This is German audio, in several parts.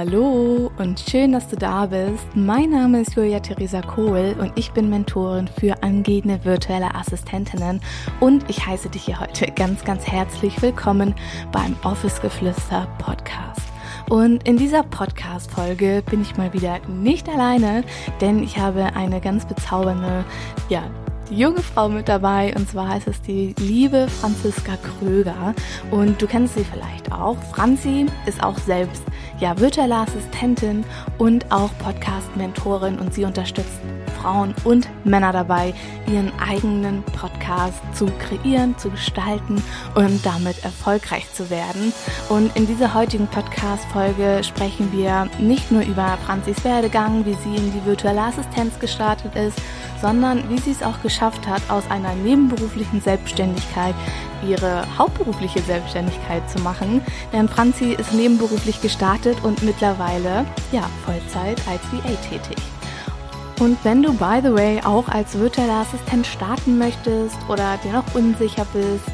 Hallo und schön, dass du da bist. Mein Name ist Julia Theresa Kohl und ich bin Mentorin für angehende virtuelle Assistentinnen und ich heiße dich hier heute ganz, ganz herzlich willkommen beim Office Geflüster Podcast. Und in dieser Podcast-Folge bin ich mal wieder nicht alleine, denn ich habe eine ganz bezaubernde, ja, junge Frau mit dabei. Und zwar ist es die liebe Franziska Kröger. Und du kennst sie vielleicht auch. Franzi ist auch selbst ja virtuelle Assistentin und auch Podcast-Mentorin. Und sie unterstützt Frauen und Männer dabei, ihren eigenen Podcast zu kreieren, zu gestalten und damit erfolgreich zu werden. Und in dieser heutigen Podcast-Folge sprechen wir nicht nur über Franzis Werdegang, wie sie in die virtuelle Assistenz gestartet ist, sondern wie sie es auch geschafft hat, aus einer nebenberuflichen Selbstständigkeit ihre hauptberufliche Selbstständigkeit zu machen. Denn Franzi ist nebenberuflich gestartet und mittlerweile, ja, Vollzeit als VA tätig. Und wenn du, by the way, auch als virtueller Assistent starten möchtest oder dir noch unsicher bist,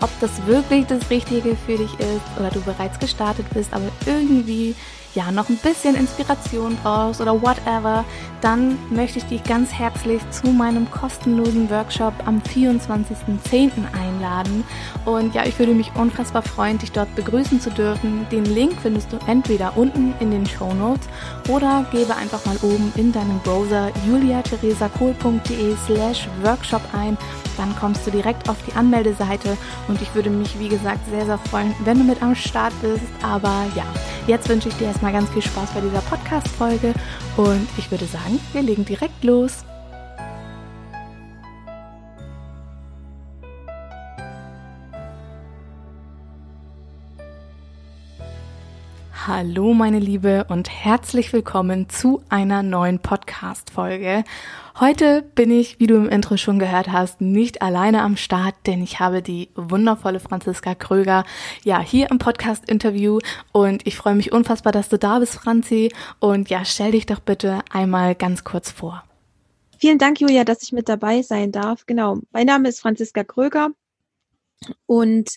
ob das wirklich das Richtige für dich ist oder du bereits gestartet bist, aber irgendwie ja, noch ein bisschen Inspiration brauchst oder whatever, dann möchte ich dich ganz herzlich zu meinem kostenlosen Workshop am 24.10. einladen. Und ja, ich würde mich unfassbar freuen, dich dort begrüßen zu dürfen. Den Link findest du entweder unten in den Show Notes oder gebe einfach mal oben in deinem Browser juliatheresakohl.de slash workshop ein. Dann kommst du direkt auf die Anmeldeseite und ich würde mich, wie gesagt, sehr, sehr freuen, wenn du mit am Start bist. Aber ja, jetzt wünsche ich dir erstmal erstmal ganz viel Spaß bei dieser Podcast-Folge und ich würde sagen, wir legen direkt los. Hallo meine Liebe und herzlich willkommen zu einer neuen Podcast-Folge. Heute bin ich, wie du im Intro schon gehört hast, nicht alleine am Start, denn ich habe die wundervolle Franziska Kröger ja hier im Podcast-Interview und ich freue mich unfassbar, dass du da bist, Franzi. Und ja, stell dich doch bitte einmal ganz kurz vor. Vielen Dank, Julia, dass ich mit dabei sein darf. Genau. Mein Name ist Franziska Kröger und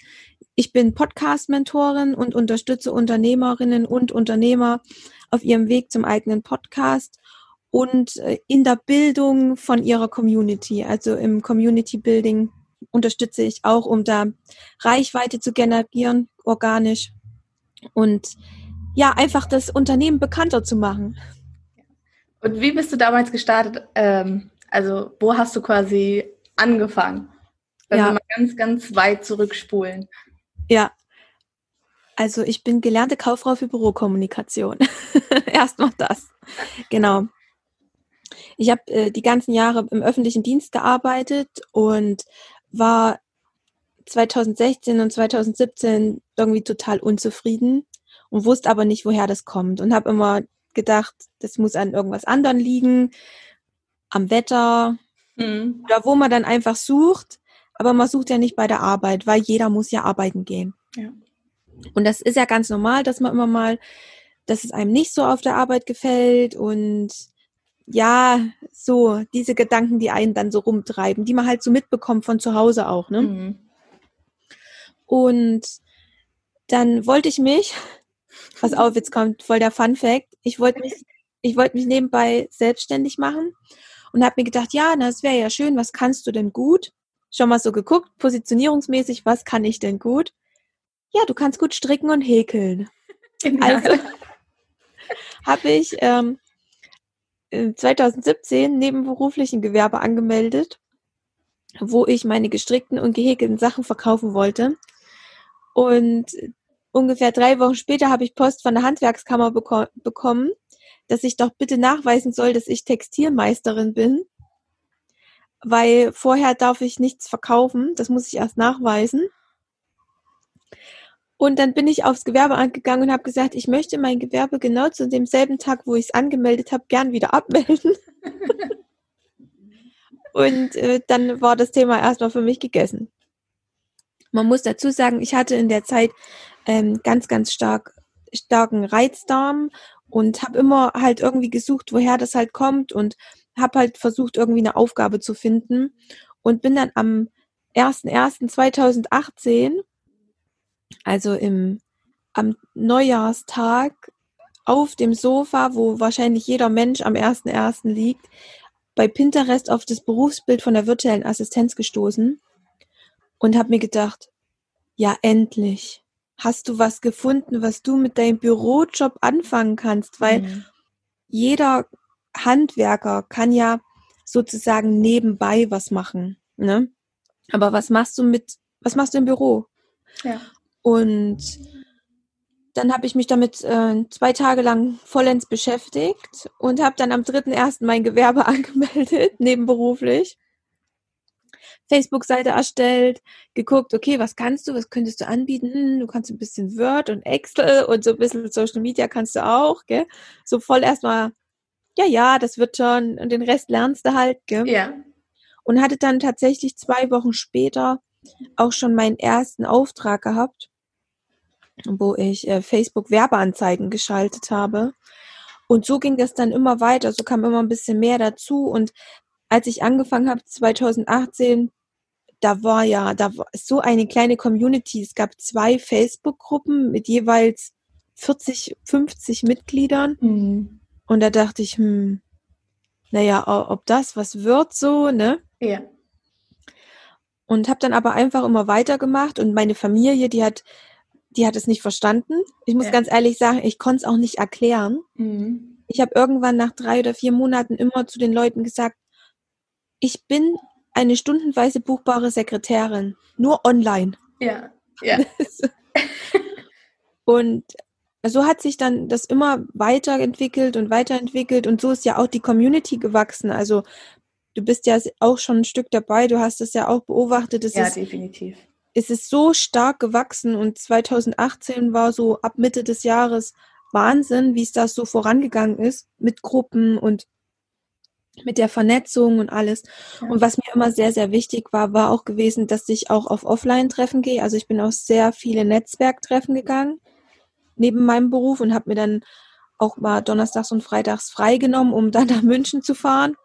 ich bin Podcast-Mentorin und unterstütze Unternehmerinnen und Unternehmer auf ihrem Weg zum eigenen Podcast und äh, in der Bildung von ihrer Community. Also im Community Building unterstütze ich auch, um da Reichweite zu generieren, organisch und ja, einfach das Unternehmen bekannter zu machen. Und wie bist du damals gestartet? Ähm, also wo hast du quasi angefangen? Wenn ja. mal ganz, ganz weit zurückspulen. Ja. Also ich bin gelernte Kauffrau für Bürokommunikation. Erstmal das. Genau. Ich habe äh, die ganzen Jahre im öffentlichen Dienst gearbeitet und war 2016 und 2017 irgendwie total unzufrieden und wusste aber nicht, woher das kommt und habe immer gedacht, das muss an irgendwas anderem liegen, am Wetter mhm. oder wo man dann einfach sucht, aber man sucht ja nicht bei der Arbeit, weil jeder muss ja arbeiten gehen. Ja. Und das ist ja ganz normal, dass man immer mal, dass es einem nicht so auf der Arbeit gefällt und ja, so diese Gedanken, die einen dann so rumtreiben, die man halt so mitbekommt von zu Hause auch, ne? Mhm. Und dann wollte ich mich, was auf, jetzt kommt voll der Fun Fact, ich wollte mich, ich wollte mich nebenbei selbstständig machen und habe mir gedacht, ja, das wäre ja schön, was kannst du denn gut? Schon mal so geguckt, positionierungsmäßig, was kann ich denn gut? Ja, du kannst gut stricken und häkeln. Genau. Also habe ich ähm, 2017 nebenberuflichen Gewerbe angemeldet, wo ich meine gestrickten und gehäkelten Sachen verkaufen wollte. Und ungefähr drei Wochen später habe ich Post von der Handwerkskammer beko bekommen, dass ich doch bitte nachweisen soll, dass ich Textilmeisterin bin, weil vorher darf ich nichts verkaufen, das muss ich erst nachweisen. Und dann bin ich aufs Gewerbeamt gegangen und habe gesagt, ich möchte mein Gewerbe genau zu demselben Tag, wo ich es angemeldet habe, gern wieder abmelden. und äh, dann war das Thema erstmal für mich gegessen. Man muss dazu sagen, ich hatte in der Zeit ähm, ganz, ganz stark starken Reizdarm und habe immer halt irgendwie gesucht, woher das halt kommt und habe halt versucht, irgendwie eine Aufgabe zu finden und bin dann am 01.01.2018 also im, am Neujahrstag auf dem Sofa, wo wahrscheinlich jeder Mensch am 1.1. liegt, bei Pinterest auf das Berufsbild von der virtuellen Assistenz gestoßen und habe mir gedacht, ja endlich hast du was gefunden, was du mit deinem Bürojob anfangen kannst, weil mhm. jeder Handwerker kann ja sozusagen nebenbei was machen, ne? Aber was machst du mit, was machst du im Büro? Ja. Und dann habe ich mich damit äh, zwei Tage lang vollends beschäftigt und habe dann am 3.1. mein Gewerbe angemeldet, nebenberuflich. Facebook-Seite erstellt, geguckt, okay, was kannst du, was könntest du anbieten? Hm, du kannst ein bisschen Word und Excel und so ein bisschen Social Media kannst du auch, gell? So voll erstmal, ja, ja, das wird schon und den Rest lernst du halt, gell? Ja. Und hatte dann tatsächlich zwei Wochen später auch schon meinen ersten Auftrag gehabt, wo ich äh, Facebook Werbeanzeigen geschaltet habe. Und so ging das dann immer weiter, so kam immer ein bisschen mehr dazu und als ich angefangen habe 2018, da war ja, da war so eine kleine Community. Es gab zwei Facebook-Gruppen mit jeweils 40, 50 Mitgliedern. Mhm. Und da dachte ich, hm, naja, ob das was wird so, ne? Ja. Und habe dann aber einfach immer weitergemacht und meine Familie, die hat, die hat es nicht verstanden. Ich muss ja. ganz ehrlich sagen, ich konnte es auch nicht erklären. Mhm. Ich habe irgendwann nach drei oder vier Monaten immer zu den Leuten gesagt, ich bin eine stundenweise buchbare Sekretärin, nur online. Ja, ja. und so hat sich dann das immer weiterentwickelt und weiterentwickelt und so ist ja auch die Community gewachsen. Also du bist ja auch schon ein Stück dabei, du hast es ja auch beobachtet. Es ja, ist, definitiv. Es ist so stark gewachsen und 2018 war so ab Mitte des Jahres Wahnsinn, wie es da so vorangegangen ist mit Gruppen und mit der Vernetzung und alles. Ja. Und was mir immer sehr, sehr wichtig war, war auch gewesen, dass ich auch auf Offline-Treffen gehe. Also ich bin auf sehr viele Netzwerktreffen gegangen, neben meinem Beruf und habe mir dann auch mal donnerstags und freitags freigenommen, um dann nach München zu fahren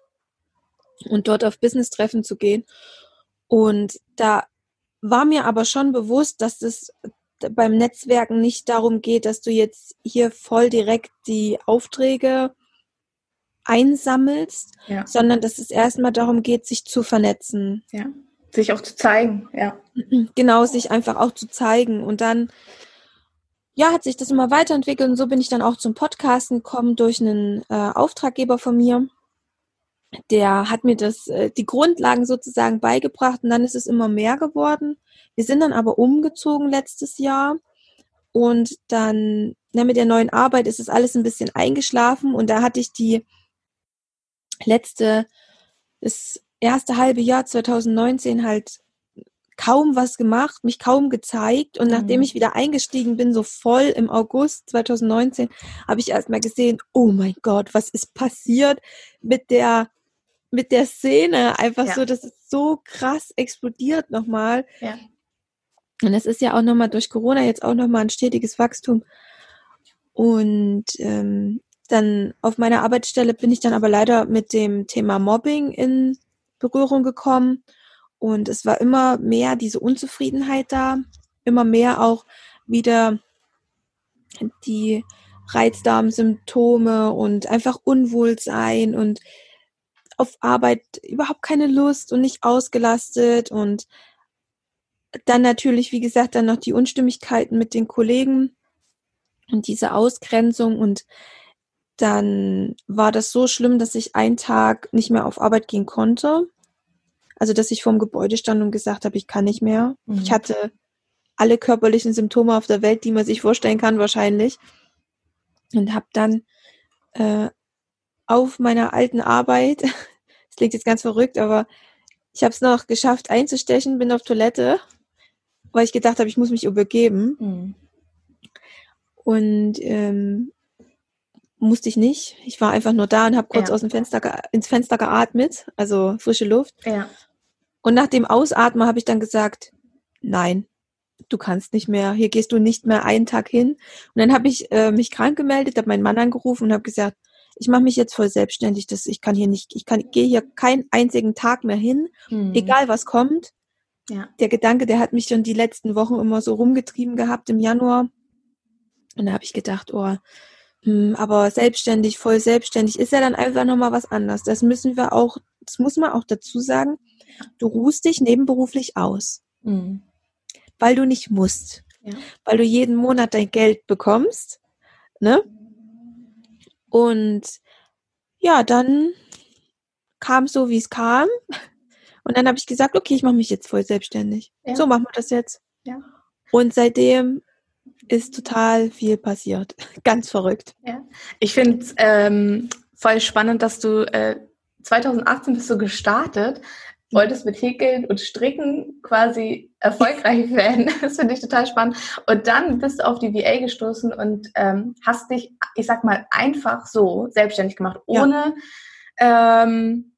und dort auf Business-Treffen zu gehen. Und da war mir aber schon bewusst, dass es beim Netzwerken nicht darum geht, dass du jetzt hier voll direkt die Aufträge einsammelst, ja. sondern dass es erstmal darum geht, sich zu vernetzen. Ja. Sich auch zu zeigen, ja. Genau, sich einfach auch zu zeigen. Und dann, ja, hat sich das immer weiterentwickelt und so bin ich dann auch zum Podcasten gekommen durch einen äh, Auftraggeber von mir. Der hat mir das, äh, die Grundlagen sozusagen beigebracht und dann ist es immer mehr geworden. Wir sind dann aber umgezogen letztes Jahr und dann, na, mit der neuen Arbeit ist es alles ein bisschen eingeschlafen und da hatte ich die letzte, das erste halbe Jahr 2019 halt kaum was gemacht, mich kaum gezeigt und mhm. nachdem ich wieder eingestiegen bin, so voll im August 2019, habe ich erstmal gesehen, oh mein Gott, was ist passiert mit der mit der Szene einfach ja. so, das ist so krass explodiert nochmal. Ja. Und es ist ja auch nochmal durch Corona jetzt auch nochmal ein stetiges Wachstum. Und ähm, dann auf meiner Arbeitsstelle bin ich dann aber leider mit dem Thema Mobbing in Berührung gekommen. Und es war immer mehr diese Unzufriedenheit da, immer mehr auch wieder die Reizdarmsymptome und einfach Unwohlsein und auf Arbeit überhaupt keine Lust und nicht ausgelastet und dann natürlich, wie gesagt, dann noch die Unstimmigkeiten mit den Kollegen und diese Ausgrenzung und dann war das so schlimm, dass ich einen Tag nicht mehr auf Arbeit gehen konnte. Also, dass ich vorm Gebäude stand und gesagt habe, ich kann nicht mehr. Mhm. Ich hatte alle körperlichen Symptome auf der Welt, die man sich vorstellen kann, wahrscheinlich. Und habe dann äh, auf meiner alten Arbeit, das klingt jetzt ganz verrückt, aber ich habe es noch geschafft einzustechen, bin auf Toilette, weil ich gedacht habe, ich muss mich übergeben. Mhm. Und ähm, musste ich nicht. Ich war einfach nur da und habe kurz ja. aus dem Fenster ins Fenster geatmet, also frische Luft. Ja. Und nach dem Ausatmen habe ich dann gesagt, nein, du kannst nicht mehr, hier gehst du nicht mehr einen Tag hin. Und dann habe ich äh, mich krank gemeldet, habe meinen Mann angerufen und habe gesagt, ich mache mich jetzt voll selbstständig, das, ich kann hier nicht, ich kann, gehe hier keinen einzigen Tag mehr hin, mhm. egal was kommt. Ja. Der Gedanke, der hat mich schon die letzten Wochen immer so rumgetrieben gehabt im Januar. Und da habe ich gedacht, oh, Hm, aber selbstständig, voll selbstständig ist ja dann einfach nochmal was anderes. Das müssen wir auch, das muss man auch dazu sagen. Du ruhst dich nebenberuflich aus, mhm. weil du nicht musst, ja. weil du jeden Monat dein Geld bekommst, ne? Und ja, dann kam so, wie es kam. Und dann habe ich gesagt, okay, ich mache mich jetzt voll selbstständig. Ja. So machen wir das jetzt. Ja. Und seitdem ist total viel passiert. Ganz verrückt. Ja. Ich finde es ähm, voll spannend, dass du äh, 2018 bist du gestartet, wolltest mit Häkeln und Stricken quasi erfolgreich werden. Das finde ich total spannend. Und dann bist du auf die VA gestoßen und ähm, hast dich, ich sag mal, einfach so selbstständig gemacht, ohne ja. ähm,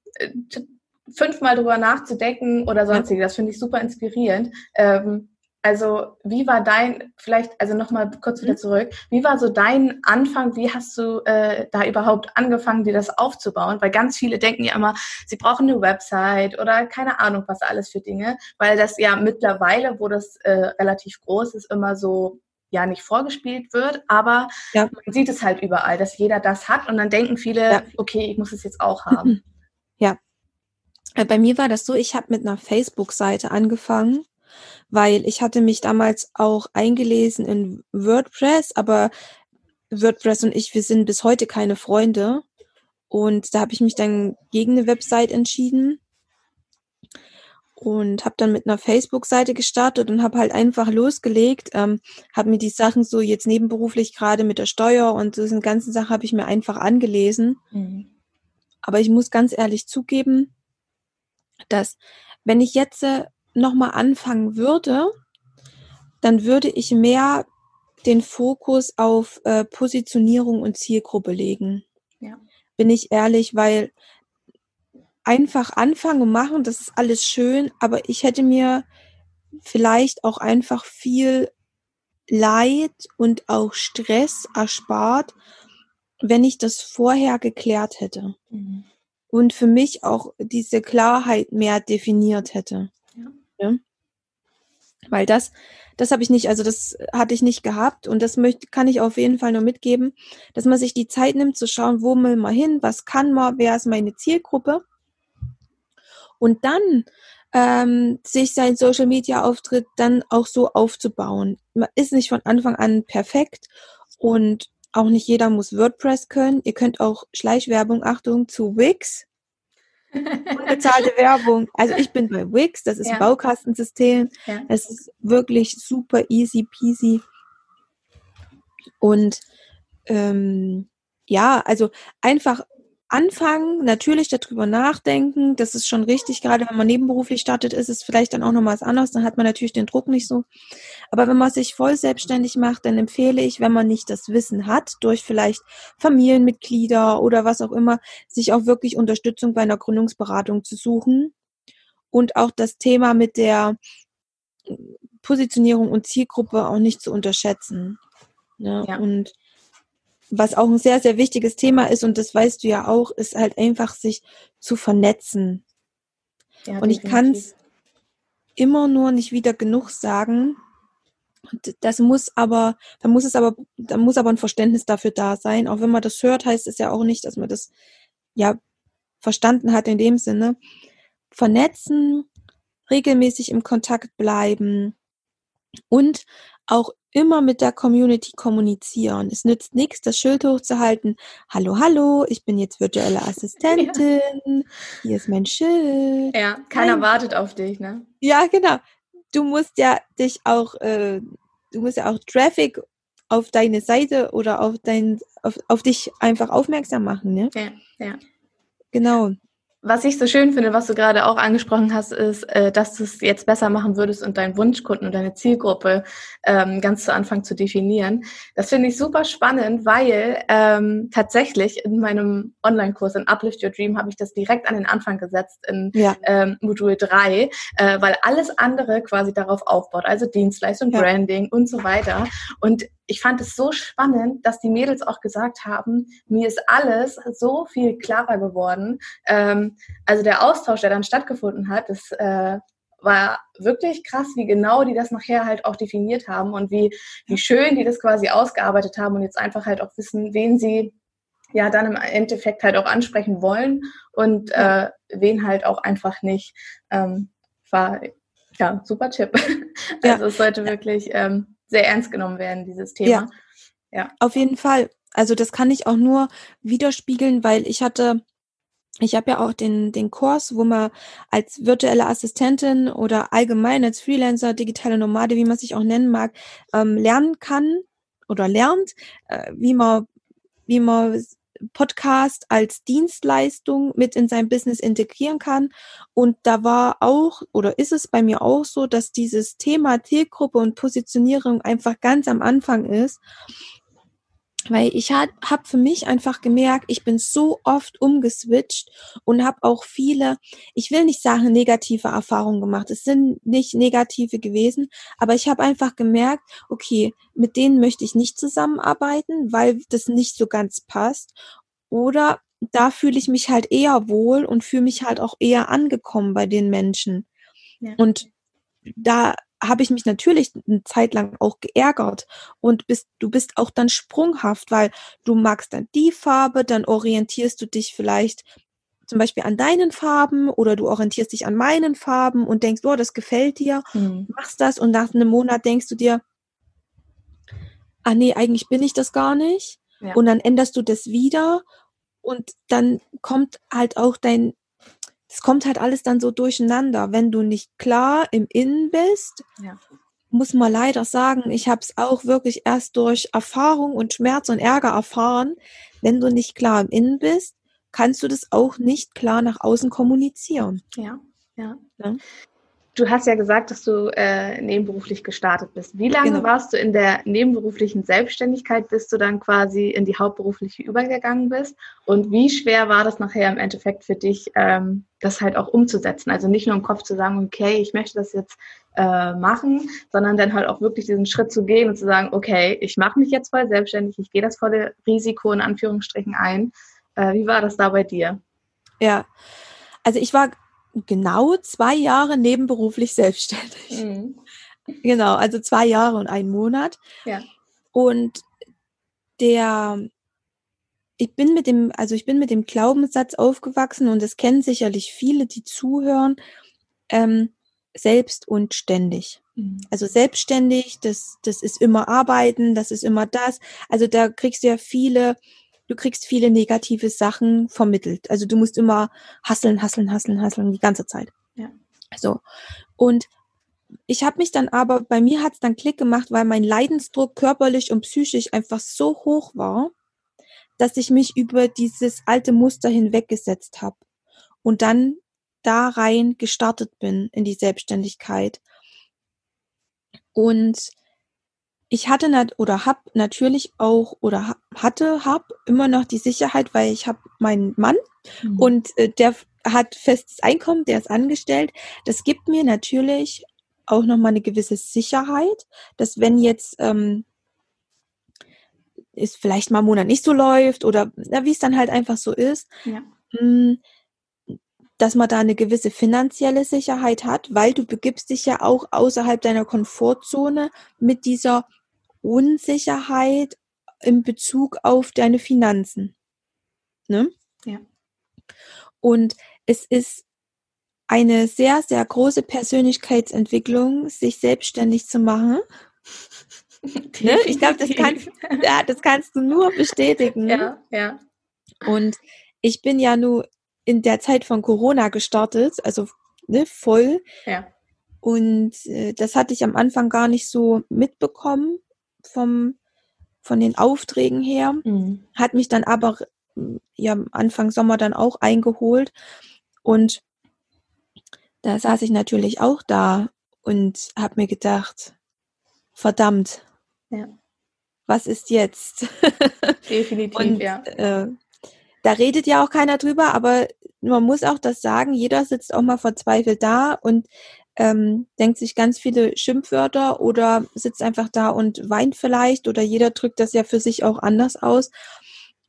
fünfmal drüber nachzudenken oder sonstiges. Das finde ich super inspirierend. Ähm, also wie war dein, vielleicht, also nochmal kurz wieder mhm. zurück, wie war so dein Anfang, wie hast du äh, da überhaupt angefangen, dir das aufzubauen? Weil ganz viele denken ja immer, sie brauchen eine Website oder keine Ahnung, was alles für Dinge, weil das ja mittlerweile, wo das äh, relativ groß ist, immer so ja nicht vorgespielt wird, aber ja. man sieht es halt überall, dass jeder das hat und dann denken viele, ja. okay, ich muss es jetzt auch haben. Ja. Äh, bei mir war das so, ich habe mit einer Facebook-Seite angefangen weil ich hatte mich damals auch eingelesen in WordPress, aber WordPress und ich, wir sind bis heute keine Freunde. Und da habe ich mich dann gegen eine Website entschieden und habe dann mit einer Facebook-Seite gestartet und habe halt einfach losgelegt, ähm, habe mir die Sachen so jetzt nebenberuflich gerade mit der Steuer und so diese ganzen Sachen habe ich mir einfach angelesen. Mhm. Aber ich muss ganz ehrlich zugeben, dass wenn ich jetzt äh, nochmal anfangen würde, dann würde ich mehr den Fokus auf äh, Positionierung und Zielgruppe legen. Ja. Bin ich ehrlich, weil einfach anfangen und machen, das ist alles schön, aber ich hätte mir vielleicht auch einfach viel Leid und auch Stress erspart, wenn ich das vorher geklärt hätte. Mhm. Und für mich auch diese Klarheit mehr definiert hätte. Ja? Weil das, das habe ich nicht, also das hatte ich nicht gehabt und das möchte, kann ich auf jeden Fall nur mitgeben, dass man sich die Zeit nimmt zu schauen, wo will man hin, was kann man, wer ist meine Zielgruppe und dann ähm, sich sein Social Media Auftritt dann auch so aufzubauen. Man ist nicht von Anfang an perfekt und auch nicht jeder muss WordPress können. Ihr könnt auch Schleichwerbung, Achtung, zu Wix Unbezahlte Werbung. Also ich bin bei Wix, das ist ja. ein Baukastensystem. Ja. Es ist wirklich super easy peasy. Und ähm, ja, also einfach anfangen, natürlich darüber nachdenken, das ist schon richtig, gerade wenn man nebenberuflich startet, ist es vielleicht dann auch noch was anderes, dann hat man natürlich den Druck nicht so. Aber wenn man sich voll selbstständig macht, dann empfehle ich, wenn man nicht das Wissen hat, durch vielleicht Familienmitglieder oder was auch immer, sich auch wirklich Unterstützung bei einer Gründungsberatung zu suchen und auch das Thema mit der Positionierung und Zielgruppe auch nicht zu unterschätzen. Ne? Ja. Und was auch ein sehr, sehr wichtiges Thema ist, und das weißt du ja auch, ist halt einfach sich zu vernetzen. Ja, und ich kann es immer nur nicht wieder genug sagen. Und das muss aber, da muss es aber, da muss aber ein Verständnis dafür da sein. Auch wenn man das hört, heißt es ja auch nicht, dass man das ja verstanden hat in dem Sinne. Vernetzen, regelmäßig im Kontakt bleiben und auch immer mit der Community kommunizieren. Es nützt nichts, das Schild hochzuhalten. Hallo, hallo, ich bin jetzt virtuelle Assistentin. Ja. Hier ist mein Schild. Ja, keiner Nein. wartet auf dich, ne? Ja, genau. Du musst ja dich auch, äh, du musst ja auch Traffic auf deine Seite oder auf dein, auf, auf dich einfach aufmerksam machen, ne? Ja, ja. Genau. Was ich so schön finde, was du gerade auch angesprochen hast, ist, äh, dass du es jetzt besser machen würdest und deinen Wunschkunden und deine Zielgruppe ähm, ganz zu Anfang zu definieren. Das finde ich super spannend, weil ähm, tatsächlich in meinem Online-Kurs in Uplift Your Dream habe ich das direkt an den Anfang gesetzt in ja. ähm, Modul 3, äh, weil alles andere quasi darauf aufbaut, also Dienstleistung, ja. Branding und so weiter. Und ich fand es so spannend, dass die Mädels auch gesagt haben, mir ist alles so viel klarer geworden. Ähm, also der Austausch, der dann stattgefunden hat, das äh, war wirklich krass, wie genau die das nachher halt auch definiert haben und wie, wie schön die das quasi ausgearbeitet haben und jetzt einfach halt auch wissen, wen sie ja dann im Endeffekt halt auch ansprechen wollen und äh, wen halt auch einfach nicht. Ähm, war ja super Tipp. Also ja. es sollte wirklich ähm, sehr ernst genommen werden, dieses Thema. Ja. ja, auf jeden Fall. Also das kann ich auch nur widerspiegeln, weil ich hatte ich habe ja auch den, den Kurs, wo man als virtuelle Assistentin oder allgemein als Freelancer, digitale Nomade, wie man sich auch nennen mag, ähm, lernen kann oder lernt, äh, wie man, wie man Podcast als Dienstleistung mit in sein Business integrieren kann. Und da war auch oder ist es bei mir auch so, dass dieses Thema Zielgruppe und Positionierung einfach ganz am Anfang ist. Weil ich habe hab für mich einfach gemerkt, ich bin so oft umgeswitcht und habe auch viele, ich will nicht sagen negative Erfahrungen gemacht. Es sind nicht negative gewesen, aber ich habe einfach gemerkt, okay, mit denen möchte ich nicht zusammenarbeiten, weil das nicht so ganz passt. Oder da fühle ich mich halt eher wohl und fühle mich halt auch eher angekommen bei den Menschen. Ja. Und da habe ich mich natürlich eine Zeit lang auch geärgert und bist, du bist auch dann sprunghaft, weil du magst dann die Farbe, dann orientierst du dich vielleicht zum Beispiel an deinen Farben oder du orientierst dich an meinen Farben und denkst, oh, das gefällt dir, mhm. machst das und nach einem Monat denkst du dir, ah nee, eigentlich bin ich das gar nicht. Ja. Und dann änderst du das wieder und dann kommt halt auch dein es kommt halt alles dann so durcheinander. Wenn du nicht klar im Innen bist, ja. muss man leider sagen, ich habe es auch wirklich erst durch Erfahrung und Schmerz und Ärger erfahren. Wenn du nicht klar im Innen bist, kannst du das auch nicht klar nach außen kommunizieren. Ja, ja. ja. Du hast ja gesagt, dass du äh, nebenberuflich gestartet bist. Wie lange genau. warst du in der nebenberuflichen Selbstständigkeit, bis du dann quasi in die hauptberufliche übergegangen bist? Und wie schwer war das nachher im Endeffekt für dich, ähm, das halt auch umzusetzen? Also nicht nur im Kopf zu sagen, okay, ich möchte das jetzt äh, machen, sondern dann halt auch wirklich diesen Schritt zu gehen und zu sagen, okay, ich mache mich jetzt voll selbstständig, ich gehe das volle Risiko in Anführungsstrichen ein. Äh, wie war das da bei dir? Ja, also ich war genau zwei Jahre nebenberuflich selbstständig. Mhm. Genau, also zwei Jahre und einen Monat. Ja. Und der, ich bin mit dem, also ich bin mit dem Glaubenssatz aufgewachsen und das kennen sicherlich viele, die zuhören, ähm, selbst und ständig. Mhm. Also selbstständig, das, das ist immer Arbeiten, das ist immer das. Also da kriegst du ja viele du kriegst viele negative Sachen vermittelt. Also du musst immer hasseln, hasseln, hasseln, hasseln die ganze Zeit. Ja. So. Und ich habe mich dann aber, bei mir hat es dann Klick gemacht, weil mein Leidensdruck körperlich und psychisch einfach so hoch war, dass ich mich über dieses alte Muster hinweggesetzt habe und dann da rein gestartet bin in die Selbstständigkeit. Und ich hatte nat oder habe natürlich auch oder hatte, habe immer noch die Sicherheit, weil ich habe meinen Mann mhm. und äh, der hat festes Einkommen, der ist angestellt. Das gibt mir natürlich auch noch mal eine gewisse Sicherheit, dass wenn jetzt ähm, es vielleicht mal einen Monat nicht so läuft oder wie es dann halt einfach so ist, ja. mh, hm, dass man da eine gewisse finanzielle Sicherheit hat, weil du begibst dich ja auch außerhalb deiner Komfortzone mit dieser Unsicherheit in Bezug auf deine Finanzen. Ne? Ja. Und es ist eine sehr, sehr große Persönlichkeitsentwicklung, sich selbstständig zu machen. ne? Ich glaube, das, kannst, ja, das kannst du nur bestätigen. Ja, ja. Und ich bin ja nur in der Zeit von Corona gestartet, also ne, voll. Ja. Und äh, das hatte ich am Anfang gar nicht so mitbekommen vom, von den Aufträgen her, mhm. hat mich dann aber ja Anfang Sommer dann auch eingeholt und da saß ich natürlich auch da und habe mir gedacht, verdammt, ja. was ist jetzt? Definitiv, und, ja. Äh, da redet ja auch keiner drüber, aber man muss auch das sagen, jeder sitzt auch mal verzweifelt da und ähm, denkt sich ganz viele Schimpfwörter oder sitzt einfach da und weint vielleicht oder jeder drückt das ja für sich auch anders aus.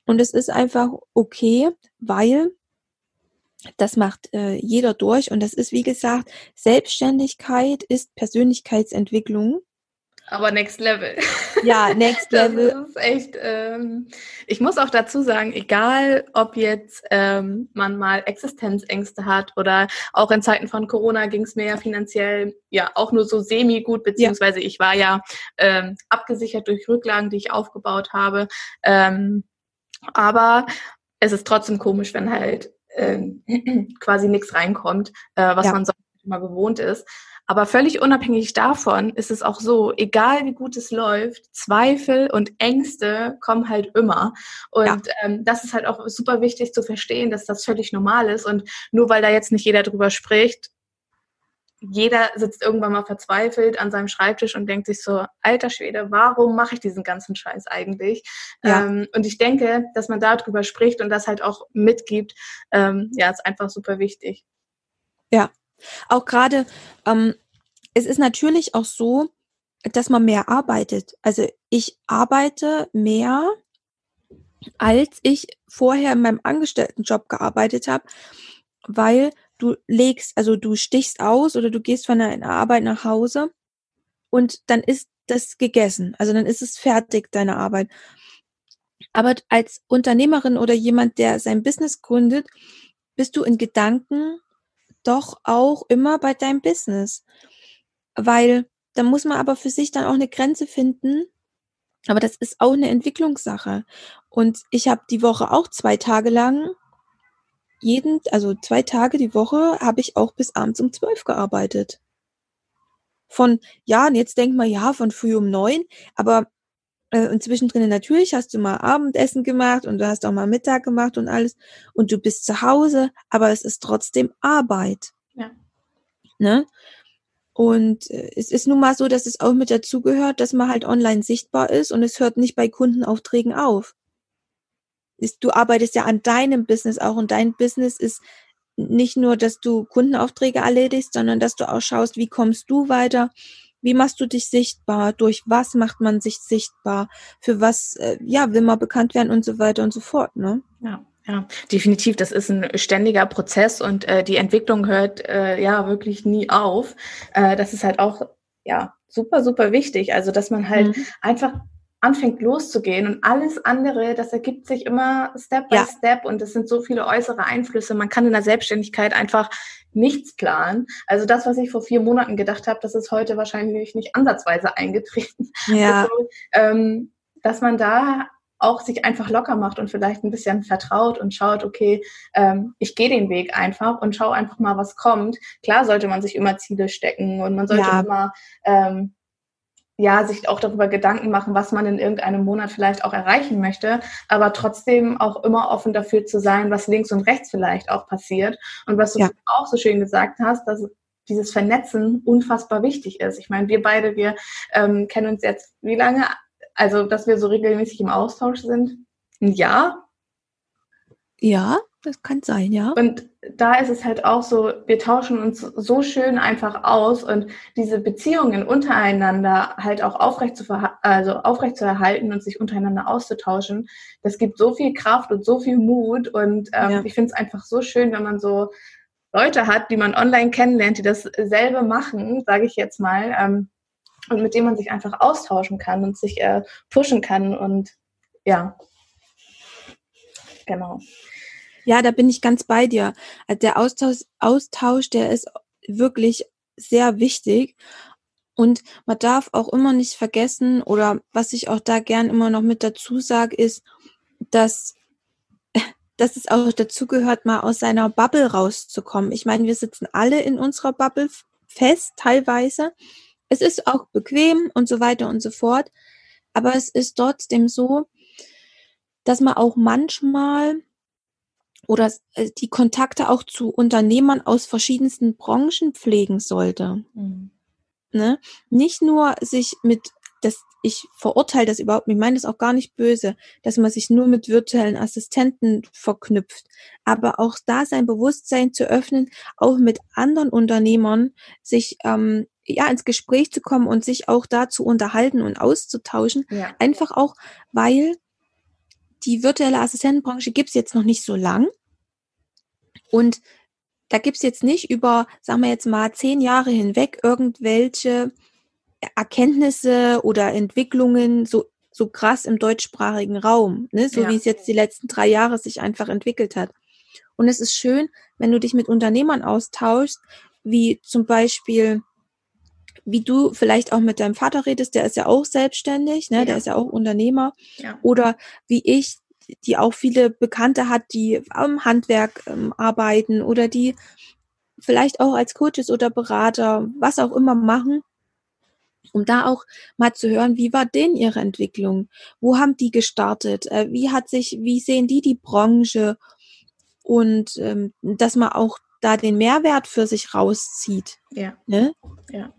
Und es ist einfach okay, weil das macht äh, jeder durch und das ist, wie gesagt, Selbstständigkeit ist Persönlichkeitsentwicklung. Aber next level. Ja, next level. Das ist echt. Ähm, ich muss auch dazu sagen, egal ob jetzt ähm, man mal Existenzängste hat oder auch in Zeiten von Corona ging es mir ja finanziell ja auch nur so semi gut, beziehungsweise ja. ich war ja ähm, abgesichert durch Rücklagen, die ich aufgebaut habe. Ähm, aber es ist trotzdem komisch, wenn halt ähm, quasi nichts reinkommt, äh, was ja. man sonst immer gewohnt ist. Aber völlig unabhängig davon ist es auch so, egal wie gut es läuft, Zweifel und Ängste kommen halt immer. Und ja. ähm, das ist halt auch super wichtig zu verstehen, dass das völlig normal ist. Und nur weil da jetzt nicht jeder drüber spricht, jeder sitzt irgendwann mal verzweifelt an seinem Schreibtisch und denkt sich so, alter Schwede, warum mache ich diesen ganzen Scheiß eigentlich? Ja. Ähm, und ich denke, dass man darüber spricht und das halt auch mitgibt, ähm, ja, ist einfach super wichtig. Ja, auch gerade, ähm, es ist natürlich auch so, dass man mehr arbeitet. Also ich arbeite mehr, als ich vorher in meinem Angestelltenjob gearbeitet habe, weil du legst, also du stichst aus oder du gehst von der Arbeit nach Hause und dann ist das gegessen. Also dann ist es fertig, deine Arbeit. Aber als Unternehmerin oder jemand, der sein Business gründet, bist du in Gedanken doch auch immer bei deinem Business. Weil da muss man aber für sich dann auch eine Grenze finden. Aber das ist auch eine Entwicklungssache. Und ich habe die Woche auch zwei Tage lang jeden, also zwei Tage die Woche habe ich auch bis abends um zwölf gearbeitet. Von, ja, und jetzt denkt man, ja, von früh um neun, aber und zwischendrin natürlich hast du mal Abendessen gemacht und du hast auch mal Mittag gemacht und alles und du bist zu Hause, aber es ist trotzdem Arbeit. Ja. Ne? Und äh, es ist nun mal so, dass es auch mit dazugehört, dass man halt online sichtbar ist und es hört nicht bei Kundenaufträgen auf du arbeitest ja an deinem Business auch und dein Business ist nicht nur, dass du Kundenaufträge erledigst, sondern dass du auch schaust, wie kommst du weiter, wie machst du dich sichtbar, durch was macht man sich sichtbar, für was, äh, ja, will man bekannt werden und so weiter und so fort, ne? Ja. Ja, definitiv. Das ist ein ständiger Prozess und äh, die Entwicklung hört äh, ja wirklich nie auf. Äh, das ist halt auch ja super, super wichtig. Also, dass man halt mhm. einfach anfängt loszugehen und alles andere, das ergibt sich immer Step by ja. Step und es sind so viele äußere Einflüsse. Man kann in der Selbstständigkeit einfach nichts planen. Also das, was ich vor vier Monaten gedacht habe, das ist heute wahrscheinlich nicht ansatzweise eingetreten. Ja. Also, ähm, dass man da auch sich einfach locker macht und vielleicht ein bisschen vertraut und schaut, okay, ähm, ich gehe den Weg einfach und schau einfach mal, was kommt. Klar sollte man sich immer Ziele stecken und man sollte ja. immer ähm, ja, sich auch darüber Gedanken machen, was man in irgendeinem Monat vielleicht auch erreichen möchte, aber trotzdem auch immer offen dafür zu sein, was links und rechts vielleicht auch passiert. Und was du ja. auch so schön gesagt hast, dass dieses Vernetzen unfassbar wichtig ist. Ich meine, wir beide, wir ähm, kennen uns jetzt wie lange? Also, dass wir so regelmäßig im Austausch sind? Ein Jahr? Ja, das kann sein, ja. Und da ist es halt auch so, wir tauschen uns so schön einfach aus und diese Beziehungen untereinander halt auch aufrecht zu, also aufrecht zu erhalten und sich untereinander auszutauschen, das gibt so viel Kraft und so viel Mut und ähm, ja. ich finde es einfach so schön, wenn man so Leute hat, die man online kennenlernt, die dasselbe machen, sage ich jetzt mal, ähm, und mit denen man sich einfach austauschen kann und sich äh, pushen kann und ja, genau. Ja, da bin ich ganz bei dir. Also der Austausch, Austausch, der ist wirklich sehr wichtig. Und man darf auch immer nicht vergessen, oder was ich auch da gern immer noch mit dazu sage, ist, dass, dass es auch dazu gehört, mal aus seiner Bubble rauszukommen. Ich meine, wir sitzen alle in unserer Bubble fest, teilweise. Es ist auch bequem und so weiter und so fort. Aber es ist trotzdem so, dass man auch manchmal oder äh, die Kontakte auch zu Unternehmern aus verschiedensten Branchen pflegen sollte. Mhm. Ne? Nicht nur sich mit, das, ich verurteile das überhaupt ich meine das auch gar nicht böse, dass man sich nur mit virtuellen Assistenten verknüpft, aber auch da sein Bewusstsein zu öffnen, auch mit anderen Unternehmern sich ähm, ja ins Gespräch zu kommen und sich auch da zu unterhalten und auszutauschen, ja. einfach auch, weil die virtuelle Assistentenbranche gibt es jetzt noch nicht so lang. Und da gibt's jetzt nicht über, sagen wir jetzt mal, zehn Jahre hinweg irgendwelche Erkenntnisse oder Entwicklungen so, so krass im deutschsprachigen Raum, ne? so ja. wie es jetzt die letzten drei Jahre sich einfach entwickelt hat. Und es ist schön, wenn du dich mit Unternehmern austauschst, wie zum Beispiel, wie du vielleicht auch mit deinem Vater redest, der ist ja auch selbstständig, ne? Ja. der ist ja auch Unternehmer. Ja. Oder wie ich, die auch viele Bekannte hat, die am Handwerk ähm, arbeiten oder die vielleicht auch als Coaches oder Berater, was auch immer machen, um da auch mal zu hören, wie war denn ihre Entwicklung? Wo haben die gestartet? Äh, wie hat sich, wie sehen die die Branche? Und ähm, dass man auch da den Mehrwert für sich rauszieht. Ja. Ne? Ja.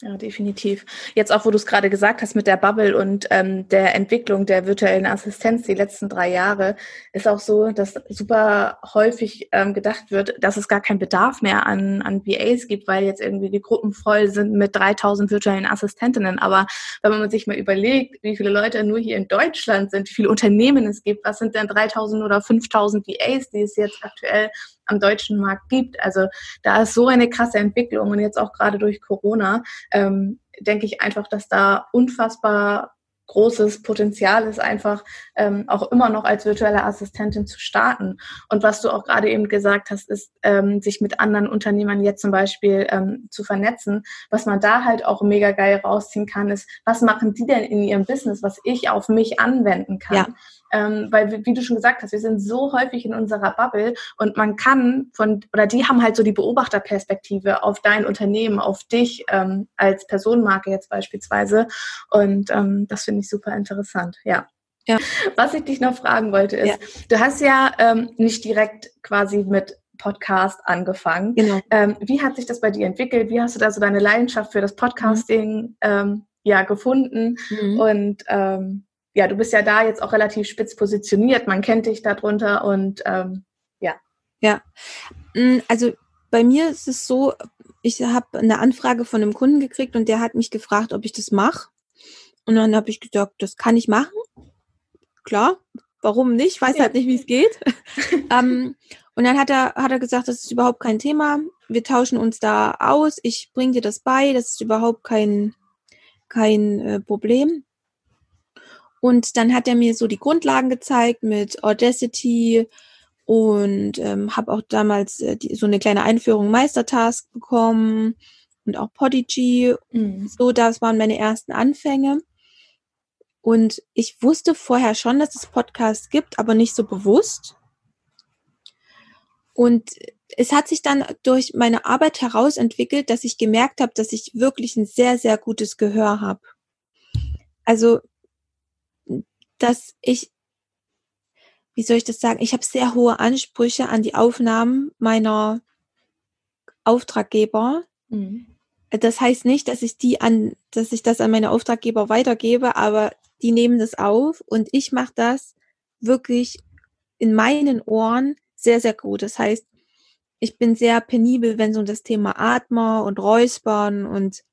Ja, definitiv. Jetzt auch, wo du es gerade gesagt hast mit der Bubble und ähm, der Entwicklung der virtuellen Assistenz die letzten drei Jahre, ist auch so, dass super häufig ähm, gedacht wird, dass es gar keinen Bedarf mehr an, an VAs gibt, weil jetzt irgendwie die Gruppen voll sind mit 3000 virtuellen Assistentinnen. Aber wenn man sich mal überlegt, wie viele Leute nur hier in Deutschland sind, wie viele Unternehmen es gibt, was sind denn 3000 oder 5000 VAs, die es jetzt aktuell am deutschen Markt gibt. Also da ist so eine krasse Entwicklung und jetzt auch gerade durch Corona ähm, denke ich einfach, dass da unfassbar großes Potenzial ist, einfach ähm, auch immer noch als virtuelle Assistentin zu starten. Und was du auch gerade eben gesagt hast, ist, ähm, sich mit anderen Unternehmern jetzt zum Beispiel ähm, zu vernetzen. Was man da halt auch mega geil rausziehen kann, ist, was machen die denn in ihrem Business, was ich auf mich anwenden kann? Ja. Ähm, weil, wie du schon gesagt hast, wir sind so häufig in unserer Bubble und man kann von, oder die haben halt so die Beobachterperspektive auf dein Unternehmen, auf dich ähm, als Personenmarke jetzt beispielsweise. Und ähm, das finde ich super interessant, ja. Ja. Was ich dich noch fragen wollte ist, ja. du hast ja ähm, nicht direkt quasi mit Podcast angefangen. Genau. Ähm, wie hat sich das bei dir entwickelt? Wie hast du da so deine Leidenschaft für das Podcasting mhm. ähm, ja gefunden? Mhm. Und ähm, ja, du bist ja da jetzt auch relativ spitz positioniert. Man kennt dich darunter und ähm, ja. Ja, mm, also bei mir ist es so, ich habe eine Anfrage von einem Kunden gekriegt und der hat mich gefragt, ob ich das mache. Und dann habe ich gesagt, das kann ich machen. Klar, warum nicht? Ich weiß ja. halt nicht, wie es geht. ähm, und dann hat er, hat er gesagt, das ist überhaupt kein Thema. Wir tauschen uns da aus. Ich bringe dir das bei. Das ist überhaupt kein, kein äh, Problem. Und dann hat er mir so die Grundlagen gezeigt mit Audacity und ähm, habe auch damals äh, die, so eine kleine Einführung Meistertask bekommen und auch Podigy. Mhm. So, das waren meine ersten Anfänge. Und ich wusste vorher schon, dass es Podcasts gibt, aber nicht so bewusst. Und es hat sich dann durch meine Arbeit herausentwickelt, dass ich gemerkt habe, dass ich wirklich ein sehr, sehr gutes Gehör habe. Also dass ich, wie soll ich das sagen, ich habe sehr hohe Ansprüche an die Aufnahmen meiner Auftraggeber. Mhm. Das heißt nicht, dass ich die an, dass ich das an meine Auftraggeber weitergebe, aber die nehmen das auf und ich mache das wirklich in meinen Ohren sehr, sehr gut. Das heißt, ich bin sehr penibel, wenn es um das Thema Atmer und Räuspern und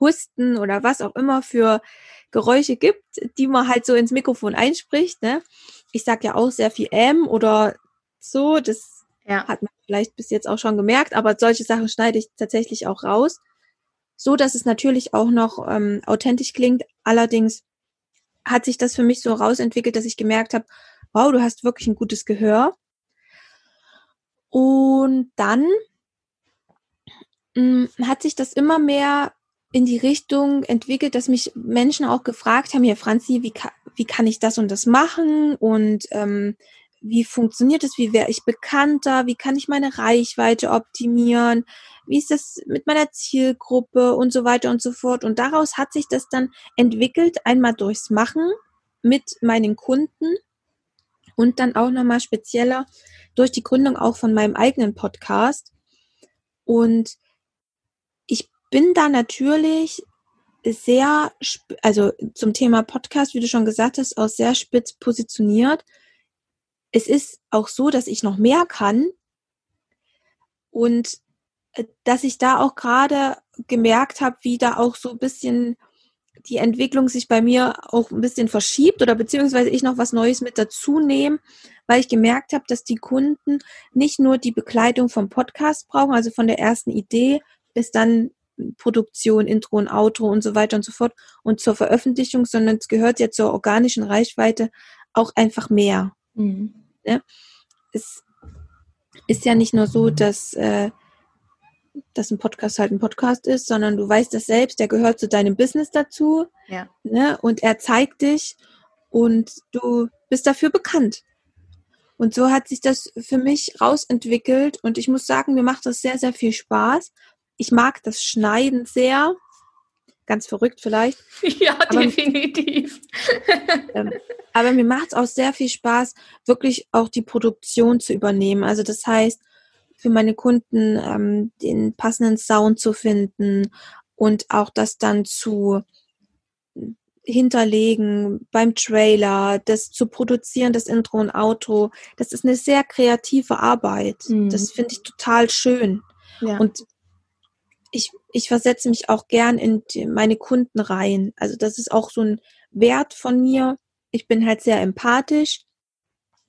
Husten oder was auch immer für Geräusche gibt, die man halt so ins Mikrofon einspricht. Ne? Ich sag ja auch sehr viel M oder so, das ja. hat man vielleicht bis jetzt auch schon gemerkt, aber solche Sachen schneide ich tatsächlich auch raus. So dass es natürlich auch noch ähm, authentisch klingt. Allerdings hat sich das für mich so rausentwickelt, dass ich gemerkt habe, wow, du hast wirklich ein gutes Gehör. Und dann mh, mm, hat sich das immer mehr in die Richtung entwickelt, dass mich Menschen auch gefragt haben, ja Franzi, wie, kann, wie kann ich das und das machen und ähm, wie funktioniert es, wie wäre ich bekannter, wie kann ich meine Reichweite optimieren, wie ist das mit meiner Zielgruppe und so weiter und so fort. Und daraus hat sich das dann entwickelt, einmal durchs Machen mit meinen Kunden und dann auch nochmal spezieller durch die Gründung auch von meinem eigenen Podcast. Und bin da natürlich sehr, also zum Thema Podcast, wie du schon gesagt hast, auch sehr spitz positioniert. Es ist auch so, dass ich noch mehr kann und äh, dass ich da auch gerade gemerkt habe, wie da auch so ein bisschen die Entwicklung sich bei mir auch ein bisschen verschiebt oder beziehungsweise ich noch was Neues mit dazu nehme, weil ich gemerkt habe, dass die Kunden nicht nur die Begleitung vom Podcast brauchen, also von der ersten Idee bis dann Produktion, Intro und Outro und so weiter und so fort und zur Veröffentlichung, sondern es gehört ja zur organischen Reichweite auch einfach mehr. Mhm. Ja? Es ist ja nicht nur so, dass, äh, dass ein Podcast halt ein Podcast ist, sondern du weißt das selbst, der gehört zu deinem Business dazu ja. ne? und er zeigt dich und du bist dafür bekannt. Und so hat sich das für mich rausentwickelt und ich muss sagen, mir macht das sehr, sehr viel Spaß ich mag das Schneiden sehr. Ganz verrückt vielleicht. Ja, aber, definitiv. ähm, aber mir macht es auch sehr viel Spaß, wirklich auch die Produktion zu übernehmen. Also das heißt, für meine Kunden ähm, den passenden Sound zu finden und auch das dann zu hinterlegen beim Trailer, das zu produzieren, das Intro und Outro. Das ist eine sehr kreative Arbeit. Mhm. Das finde ich total schön. Ja. Und ich, ich versetze mich auch gern in meine Kunden rein. Also das ist auch so ein Wert von mir. Ich bin halt sehr empathisch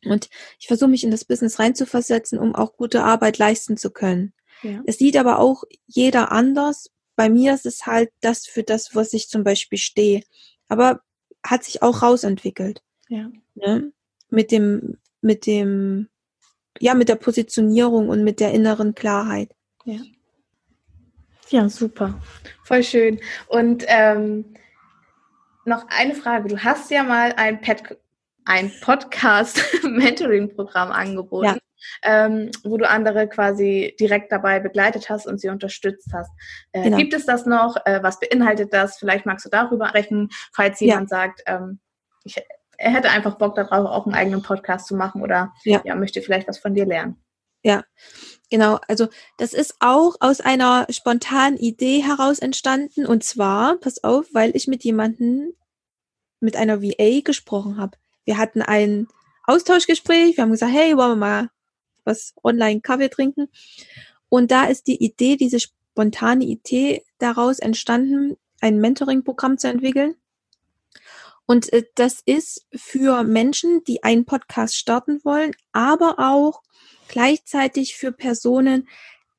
und ich versuche mich in das Business reinzuversetzen, um auch gute Arbeit leisten zu können. Ja. Es sieht aber auch jeder anders. Bei mir ist es halt das für das, was ich zum Beispiel stehe. Aber hat sich auch rausentwickelt. Ja. Ne? Mit dem, mit dem, ja, mit der Positionierung und mit der inneren Klarheit. Ja. Ja, super. Voll schön. Und ähm, noch eine Frage. Du hast ja mal ein, Pet ein Podcast-Mentoring-Programm angeboten, ja. ähm, wo du andere quasi direkt dabei begleitet hast und sie unterstützt hast. Äh, genau. Gibt es das noch? Äh, was beinhaltet das? Vielleicht magst du darüber sprechen, falls jemand ja. sagt, ähm, ich, er hätte einfach Bock darauf, auch einen eigenen Podcast zu machen oder ja. ja möchte vielleicht was von dir lernen. Ja, genau. Also das ist auch aus einer spontanen Idee heraus entstanden. Und zwar, pass auf, weil ich mit jemandem, mit einer VA gesprochen habe. Wir hatten ein Austauschgespräch. Wir haben gesagt, hey, wollen wir mal was online Kaffee trinken? Und da ist die Idee, diese spontane Idee daraus entstanden, ein Mentoring-Programm zu entwickeln. Und äh, das ist für Menschen, die einen Podcast starten wollen, aber auch gleichzeitig für Personen,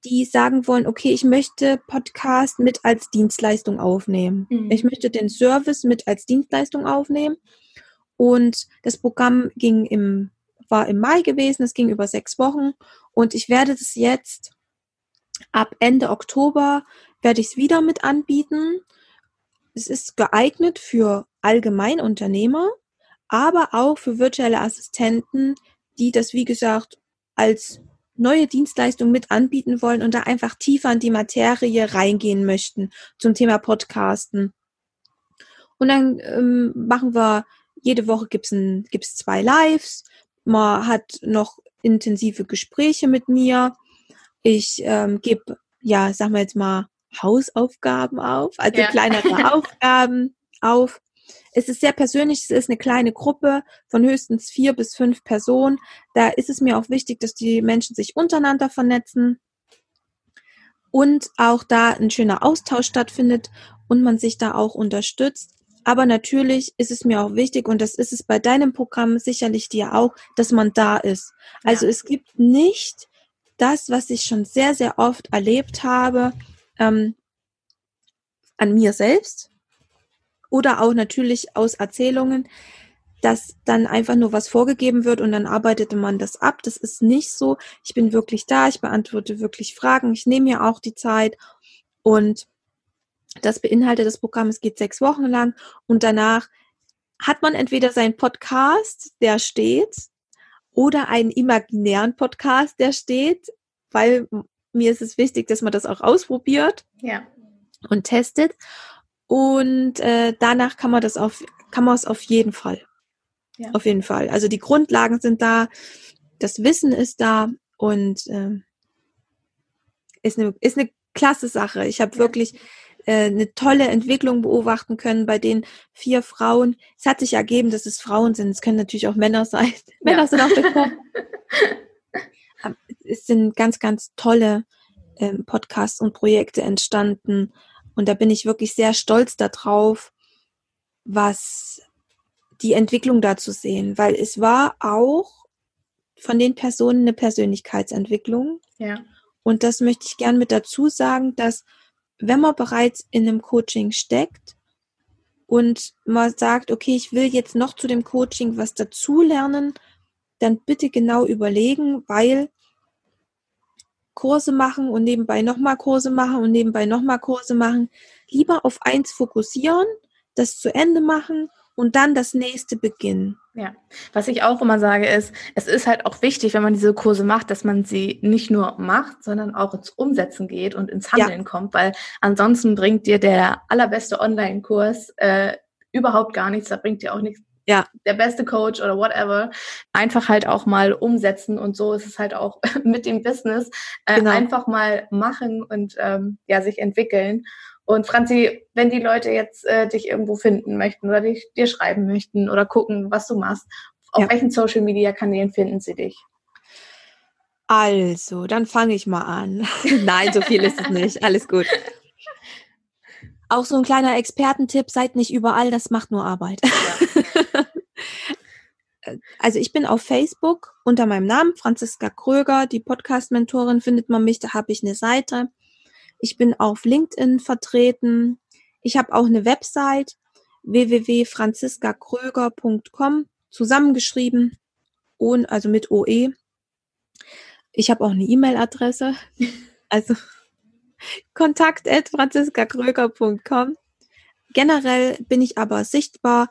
die sagen wollen, okay, ich möchte Podcast mit als Dienstleistung aufnehmen. Mhm. Ich möchte den Service mit als Dienstleistung aufnehmen. Und das Programm ging im, war im Mai gewesen, es ging über sechs Wochen. Und ich werde das jetzt ab Ende Oktober werde ich es wieder mit anbieten. Es ist geeignet für Allgemeinunternehmer, aber auch für virtuelle Assistenten, die das, wie gesagt, als neue Dienstleistung mit anbieten wollen und da einfach tiefer in die Materie reingehen möchten zum Thema Podcasten. Und dann ähm, machen wir, jede Woche gibt's ein, gibt's zwei Lives. Man hat noch intensive Gespräche mit mir. Ich ähm, gebe, ja, sagen wir jetzt mal, Hausaufgaben auf, also ja. kleinere Aufgaben auf. Es ist sehr persönlich, es ist eine kleine Gruppe von höchstens vier bis fünf Personen. Da ist es mir auch wichtig, dass die Menschen sich untereinander vernetzen und auch da ein schöner Austausch stattfindet und man sich da auch unterstützt. Aber natürlich ist es mir auch wichtig, und das ist es bei deinem Programm sicherlich dir auch, dass man da ist. Also ja. es gibt nicht das, was ich schon sehr, sehr oft erlebt habe, ähm, an mir selbst, oder auch natürlich aus Erzählungen, dass dann einfach nur was vorgegeben wird und dann arbeitete man das ab. Das ist nicht so. Ich bin wirklich da, ich beantworte wirklich Fragen, ich nehme mir auch die Zeit und das beinhaltet das Programm, es geht sechs Wochen lang und danach hat man entweder seinen Podcast, der steht, oder einen imaginären Podcast, der steht, weil mir ist es wichtig, dass man das auch ausprobiert ja. und testet. Und äh, danach kann man das auf, kann man es auf jeden Fall. Ja. Auf jeden Fall. Also die Grundlagen sind da, das Wissen ist da und äh, ist eine, ist eine klasse Sache. Ich habe ja. wirklich äh, eine tolle Entwicklung beobachten können bei den vier Frauen. Es hat sich ergeben, dass es Frauen sind. Es können natürlich auch Männer sein. Ja. Männer sind auch gekommen. es sind ganz, ganz tolle ähm, Podcasts und Projekte entstanden. Und da bin ich wirklich sehr stolz darauf, was die Entwicklung da zu sehen, weil es war auch von den Personen eine Persönlichkeitsentwicklung. Ja. Und das möchte ich gern mit dazu sagen, dass wenn man bereits in einem Coaching steckt und man sagt, okay, ich will jetzt noch zu dem Coaching was dazulernen, dann bitte genau überlegen, weil Kurse machen und nebenbei nochmal Kurse machen und nebenbei nochmal Kurse machen. Lieber auf eins fokussieren, das zu Ende machen und dann das nächste beginnen. Ja, was ich auch immer sage ist, es ist halt auch wichtig, wenn man diese Kurse macht, dass man sie nicht nur macht, sondern auch ins Umsetzen geht und ins Handeln ja. kommt, weil ansonsten bringt dir der allerbeste Online-Kurs äh, überhaupt gar nichts, da bringt dir auch nichts. Ja, der beste Coach oder whatever, einfach halt auch mal umsetzen und so ist es halt auch mit dem Business äh, genau. einfach mal machen und ähm, ja sich entwickeln und Franzi, wenn die Leute jetzt äh, dich irgendwo finden möchten oder dich, dir schreiben möchten oder gucken, was du machst, auf ja. welchen Social Media Kanälen finden sie dich? Also, dann fange ich mal an. Nein, so viel ist es nicht. Alles gut. Auch so ein kleiner Expertentipp, seid nicht überall, das macht nur Arbeit. Ja. also ich bin auf Facebook unter meinem Namen, Franziska Kröger, die Podcast-Mentorin findet man mich, da habe ich eine Seite. Ich bin auf LinkedIn vertreten. Ich habe auch eine Website www.franziskakröger.com zusammengeschrieben, und, also mit OE. Ich habe auch eine E-Mail-Adresse, also kontakt at franziskakröger.com. Generell bin ich aber sichtbar,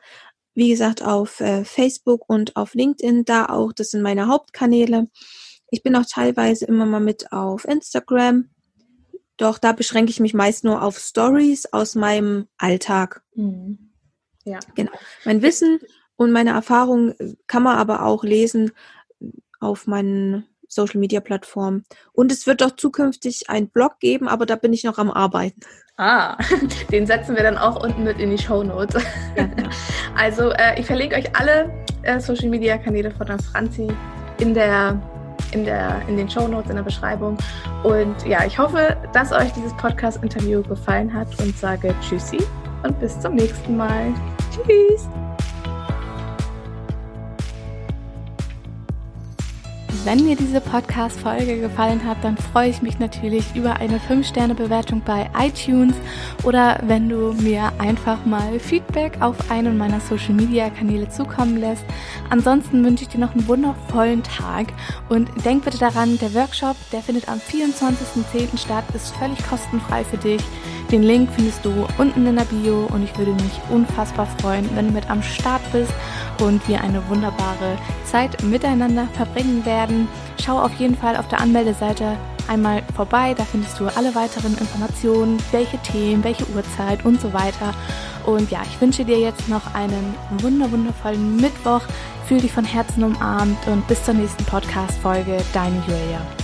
wie gesagt, auf äh, Facebook und auf LinkedIn, da auch, das sind meine Hauptkanäle. Ich bin auch teilweise immer mal mit auf Instagram doch da beschränke ich mich meist nur auf Stories aus meinem Alltag. Mhm. Ja. Genau. Mein Wissen und meine Erfahrung kann man aber auch lesen auf meinen Social Media Plattformen. Und es wird doch zukünftig einen Blog geben, aber da bin ich noch am Arbeiten. Ah, den setzen wir dann auch unten mit in die Show Notes. Ja. Also äh, ich verlinke euch alle äh, Social Media Kanäle von der Franzi in der in, der, in den Show Notes, in der Beschreibung. Und ja, ich hoffe, dass euch dieses Podcast-Interview gefallen hat und sage Tschüssi und bis zum nächsten Mal. Tschüss! Wenn mir diese Podcast-Folge gefallen hat, dann freue ich mich natürlich über eine 5-Sterne-Bewertung bei iTunes oder wenn du mir einfach mal Feedback auf einen meiner Social-Media-Kanäle zukommen lässt. Ansonsten wünsche ich dir noch einen wundervollen Tag und denk bitte daran, der Workshop, der findet am 24.10. statt, ist völlig kostenfrei für dich. Den Link findest du unten in der Bio und ich würde mich unfassbar freuen, wenn du mit am Start bist und wir eine wunderbare Zeit miteinander verbringen werden. Schau auf jeden Fall auf der Anmeldeseite einmal vorbei, da findest du alle weiteren Informationen, welche Themen, welche Uhrzeit und so weiter. Und ja, ich wünsche dir jetzt noch einen wunderwundervollen Mittwoch. Fühl dich von Herzen umarmt und bis zur nächsten Podcast-Folge. Deine Julia.